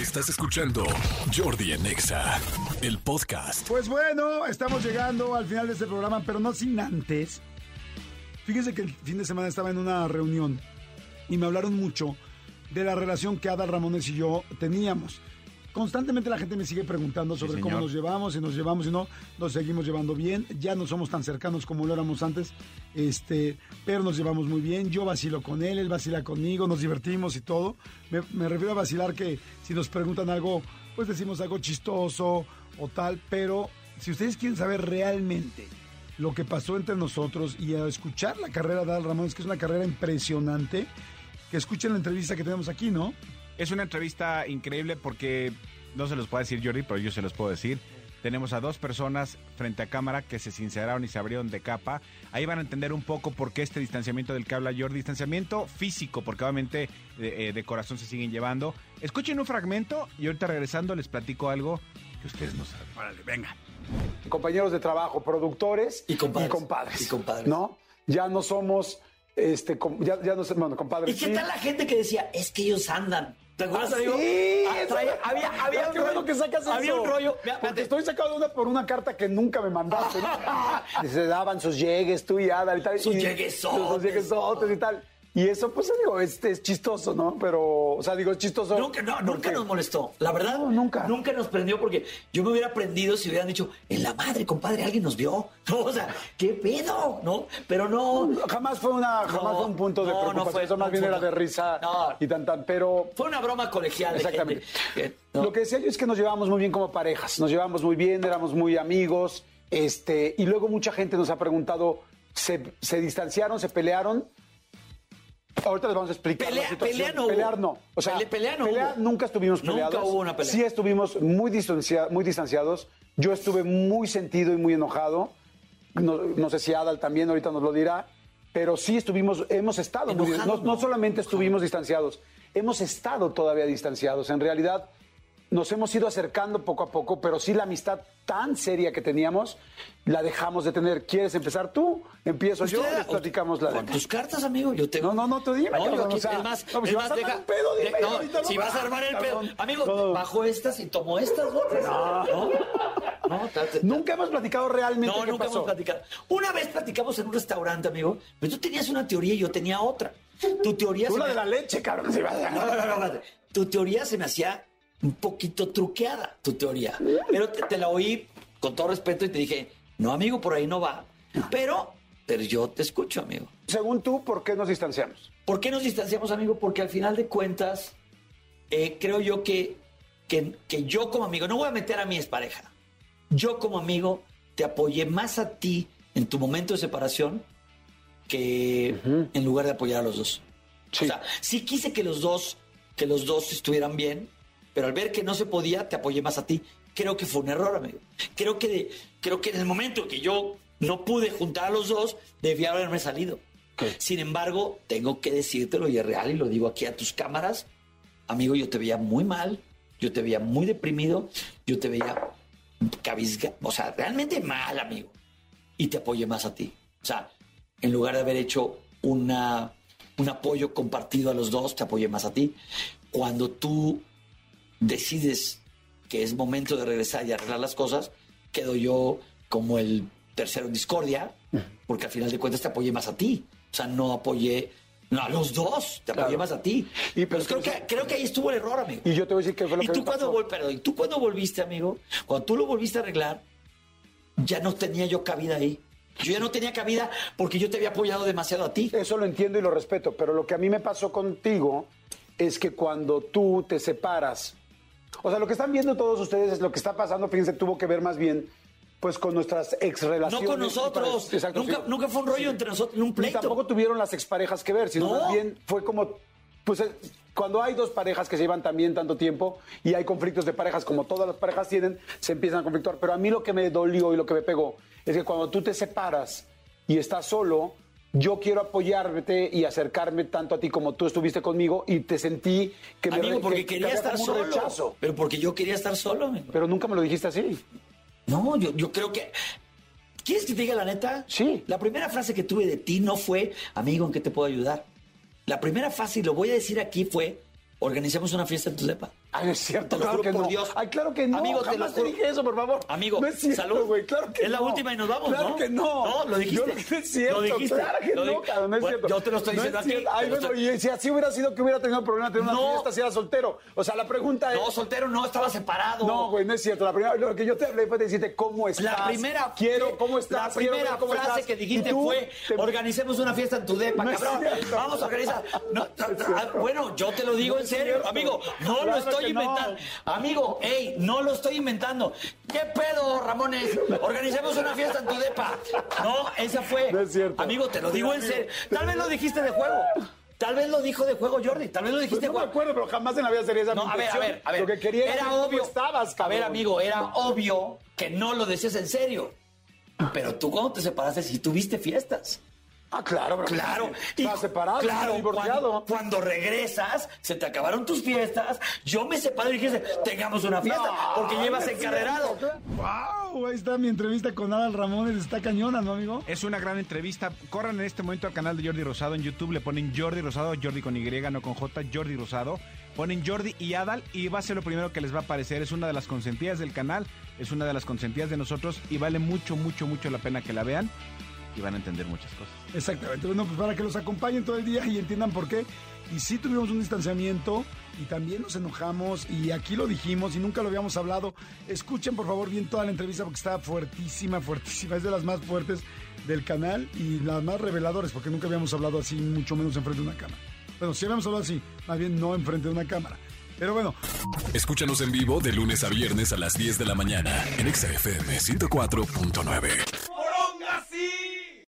Estás escuchando Jordi en Exa, el podcast. Pues bueno, estamos llegando al final de este programa, pero no sin antes. Fíjense que el fin de semana estaba en una reunión y me hablaron mucho de la relación que Adal Ramones y yo teníamos. Constantemente la gente me sigue preguntando sobre cómo nos llevamos, si nos llevamos, si no, nos seguimos llevando bien. Ya no somos tan cercanos como lo éramos antes, este, pero nos llevamos muy bien. Yo vacilo con él, él vacila conmigo, nos divertimos y todo. Me, me refiero a vacilar que si nos preguntan algo, pues decimos algo chistoso o tal, pero si ustedes quieren saber realmente lo que pasó entre nosotros y a escuchar la carrera de Adal Ramones, que es una carrera impresionante, que escuchen la entrevista que tenemos aquí, ¿no? Es una entrevista increíble porque no se los puede decir Jordi, pero yo se los puedo decir. Tenemos a dos personas frente a cámara que se sinceraron y se abrieron de capa. Ahí van a entender un poco por qué este distanciamiento del que habla Jordi. Distanciamiento físico, porque obviamente de, eh, de corazón se siguen llevando. Escuchen un fragmento y ahorita regresando les platico algo que ustedes no saben. Órale, venga. compañeros de trabajo, productores Y compadres. compadres. Y compadres. ¿No? Ya no somos, este, ya no somos, bueno, compadres. ¿Y qué sí. tal la gente que decía, es que ellos andan? ¿Te acuerdas, Ah, amigo? sí, Ah, traía- había, había un qué bueno rollo. que sacas Había eso. un rollo. Mira, Porque estoy sacado de una por una carta que nunca me mandaste, ¿no? Se daban sus llegues, tú y Ada y tal. Sus lleguesotes. Sus lleguesotes y tal. Y eso, pues, digo, es, es chistoso, ¿no? Pero, o sea, digo, es chistoso. Nunca, no, nunca porque- nos molestó. La verdad, No, nunca. Nunca nos prendió porque yo me hubiera prendido si hubieran dicho, en la madre, compadre, alguien nos vio. No, o sea, ¿qué pedo? ¿No? Pero no. Jamás fue una, jamás No, fue un punto de no, no preocupación. fue- eso más bien era de risa y tan tan. Pero Fue una broma colegial. de Exactamente. gente. Lo que decía yo es que nos llevábamos muy bien como parejas, nos llevábamos muy bien, éramos muy amigos, este, y luego mucha gente nos ha preguntado, ¿se, se distanciaron, se pelearon? Ahorita les vamos a explicar Pelea- la situación. pelea no. Pelear no. O sea, Pele- pelea no hubo. nunca estuvimos Nunca peleados. hubo una pelea. Sí estuvimos muy, distancia- muy distanciados. Yo estuve muy sentido y muy enojado. No, no sé si Adal también ahorita nos lo dirá. Pero sí estuvimos, hemos estado muy no no. solamente estuvimos distanciados, hemos estado todavía distanciados. En realidad, nos hemos ido acercando poco a poco, pero sí la amistad tan seria que teníamos, la dejamos de tener. ¿Quieres empezar tú? Empiezo yo, les platicamos la Con tus cartas, amigo, yo tengo. No, no, no, tú dime, No, yo aquí- es más, no, pues es si vas a armar deja- un pedo, dime, no, ahorita si vas a armar el pedo. Amigo, bajo estas y tomo estas otras. No. No, Nunca hemos platicado realmente No, qué nunca pasó. hemos platicado. Una vez platicamos en un restaurante, amigo, pero tú tenías una teoría y yo tenía otra. Tu teoría Tú la me- de la leche, cabrón. a- No, no, no, no. Tu teoría se me hacía un poquito truqueada, tu teoría. Pero te, te la oí con todo respeto y te dije, no, amigo, por ahí no va. Pero, pero yo te escucho, amigo. Según tú, ¿por qué nos distanciamos? ¿Por qué nos distanciamos, amigo? Porque al final de cuentas, eh, creo yo que, que, que yo como amigo, no voy a meter a mi expareja, yo como amigo te apoyé más a ti en tu momento de separación que en lugar de apoyar a los dos. Sí. O sea, sí quise que los dos, que los dos estuvieran bien, pero al ver que no se podía, te apoyé más a ti. Creo que fue un error, amigo. Creo que, creo que en el momento que yo no pude juntar a los dos, debía haberme salido. Sin embargo, tengo que decírtelo y es real y lo digo aquí a tus cámaras. Amigo, yo te veía muy mal, yo te veía muy deprimido, yo te veía cabizga, o sea, realmente mal, amigo. Y te apoyé más a ti. O sea, en lugar de haber hecho una, un apoyo compartido a los dos, te apoyé más a ti. Cuando tú decides que es momento de regresar y arreglar las cosas, quedo yo como el tercero en discordia, porque al final de cuentas te apoyé más a ti. O sea, no apoyé no, a los dos, te apoyé Claro. más a ti. Y pero creo que, creo que ahí estuvo el error, amigo. Y yo te voy a decir qué fue lo ¿Y que tú, cuando pasó. vol- perdón, ¿Y tú cuando volviste, amigo? Cuando tú lo volviste a arreglar, ya no tenía yo cabida ahí. Yo ya no tenía cabida porque yo te había apoyado demasiado a ti. Eso lo entiendo y lo respeto, pero lo que a mí me pasó contigo es que cuando tú te separas, o sea, lo que están viendo todos ustedes es lo que está pasando, fíjense, tuvo que ver más bien pues con nuestras ex No relaciones. con nosotros. Exacto, nunca, sí. nunca fue un rollo entre nosotros, un Ni pleito. tampoco tuvieron las exparejas que ver, sino No. más bien fue como, pues eh, cuando hay dos parejas que se llevan también tanto tiempo y hay conflictos de parejas como todas las parejas tienen, se empiezan a conflictuar. Pero a mí lo que me dolió y lo que me pegó es que cuando tú te separas y estás solo, yo quiero apoyarte y acercarme tanto a ti como tú estuviste conmigo y te sentí que me Amigo, re- porque que- que quería había estar solo. rechazo. Pero porque yo quería estar solo. Pero nunca me lo dijiste así. No, yo, yo creo que. ¿Quieres que te diga la neta? Sí. La primera frase que tuve de ti no fue, amigo, ¿en qué te puedo ayudar? La primera frase, y lo voy a decir aquí, fue, organicemos una fiesta en tu depa. Ay, es cierto, Te lo claro juro que por no. Dios. Ay, claro que no. Amigo, te lo te, dije eso, por favor. Amigo, no es cierto, salud. güey, claro que Es la no. última y nos vamos, Claro ¿no? que no. No, lo dijiste. Yo, no es cierto, Lo dijiste. claro que Lo no, cabrón, no es Bueno, cierto. yo te lo estoy No es diciendo aquí. Ay, bueno, estoy- y si así hubiera sido que hubiera tenido problema tener una No. fiesta si era soltero. O sea, la pregunta es... No, soltero no, estaba separado. No, güey, no es cierto. La primera, lo que yo te hablé fue decirte cómo estás. La primera, Quiero, ¿cómo estás? La primera cómo frase estás. que dijiste fue: te- organicemos una fiesta en tu depa, cabrón. Vamos a organizar. Ah, bueno, yo te lo digo en serio, amigo. No lo Claro estoy que no. Amigo, hey, no lo estoy inventando. ¿Qué pedo, Ramones? Organicemos una fiesta en tu depa. No, esa fue. No es cierto. Amigo, te lo digo en serio. Tal vez lo dijiste de juego. Tal vez lo dijo de juego, Jordi. Tal vez lo Pues dijiste no de me juego. acuerdo, pero jamás en la vida sería esa No, a ver, a ver, a ver. Lo que quería era obvio. estabas, a ver, amigo, era obvio que no lo decías en serio. Pero tú cuando te separaste sí tuviste fiestas. Ah, claro, pero Claro. Estaba separado, claro, divorciado. Cuando, cuando regresas, se te acabaron tus fiestas. Yo me separé y dijiste, tengamos una fiesta, No, porque llevas encarrerado. ¡Wow! Ahí está mi entrevista con Adal Ramones. Está cañona, ¿no, amigo? Es una gran entrevista. Corran en este momento al canal de Jordi Rosado en YouTube. Le ponen Jordi Rosado, Jordi con Y, no con J, Jordi Rosado. Ponen Jordi y Adal y va a ser lo primero que les va a aparecer. Es una de las consentidas del canal, es una de las consentidas de nosotros y vale mucho, mucho, mucho la pena que la vean y van a entender muchas cosas. Exactamente. Bueno, pues para que los acompañen todo el día y entiendan por qué. Y sí tuvimos un distanciamiento y también nos enojamos y aquí lo dijimos y nunca lo habíamos hablado. Escuchen por favor bien toda la entrevista porque está fuertísima, fuertísima. Es de las más fuertes del canal y las más reveladoras porque nunca habíamos hablado así, mucho menos enfrente de una cámara. Bueno, sí habíamos hablado así, más bien no enfrente de una cámara. Pero bueno, Escúchanos en vivo de lunes a viernes a las 10 de la mañana en Exa FM 104.9.